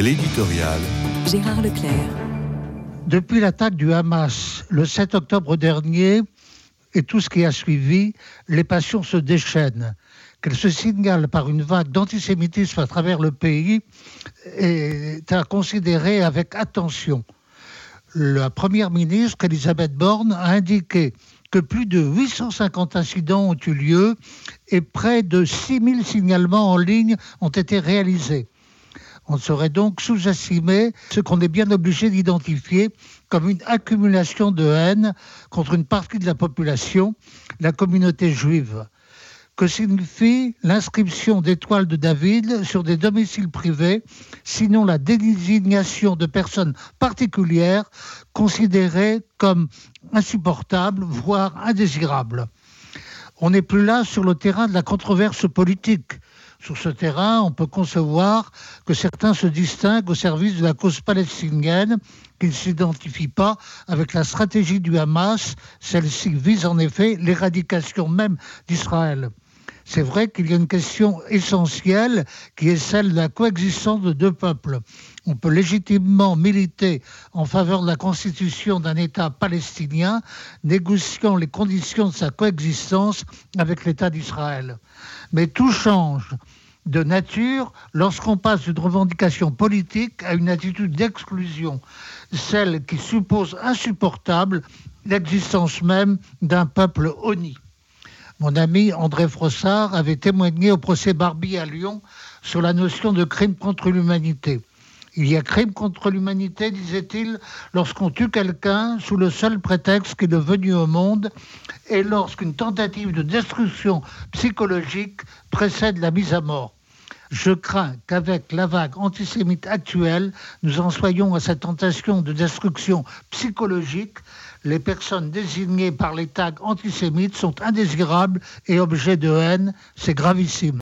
L'éditorial. Gérard Leclerc. Depuis l'attaque du Hamas le 7 octobre dernier et tout ce qui a suivi, les passions se déchaînent. Qu'elles se signalent par une vague d'antisémitisme à travers le pays est à considérer avec attention. La première ministre, Elisabeth Borne, a indiqué que plus de 850 incidents ont eu lieu et près de 6000 signalements en ligne ont été réalisés. On saurait donc sous-estimer ce qu'on est bien obligé d'identifier comme une accumulation de haine contre une partie de la population, la communauté juive. Que signifie l'inscription d'étoiles de David sur des domiciles privés, sinon la désignation de personnes particulières considérées comme insupportables, voire indésirables On n'est plus là sur le terrain de la controverse politique. Sur ce terrain, on peut concevoir que certains se distinguent au service de la cause palestinienne, qu'ils ne s'identifient pas avec la stratégie du Hamas. Celle-ci vise en effet l'éradication même d'Israël. C'est vrai qu'il y a une question essentielle qui est celle de la coexistence de deux peuples. On peut légitimement militer en faveur de la constitution d'un État palestinien, négociant les conditions de sa coexistence avec l'État d'Israël. Mais tout change de nature lorsqu'on passe d'une revendication politique à une attitude d'exclusion, celle qui suppose insupportable l'existence même d'un peuple honni. Mon ami André Frossard avait témoigné au procès Barbie à Lyon sur la notion de crime contre l'humanité. Il y a crime contre l'humanité, disait-il, lorsqu'on tue quelqu'un sous le seul prétexte qu'il est venu au monde et lorsqu'une tentative de destruction psychologique précède la mise à mort. Je crains qu'avec la vague antisémite actuelle, nous en soyons à cette tentation de destruction psychologique. Les personnes désignées par les tags antisémites sont indésirables et objets de haine. C'est gravissime.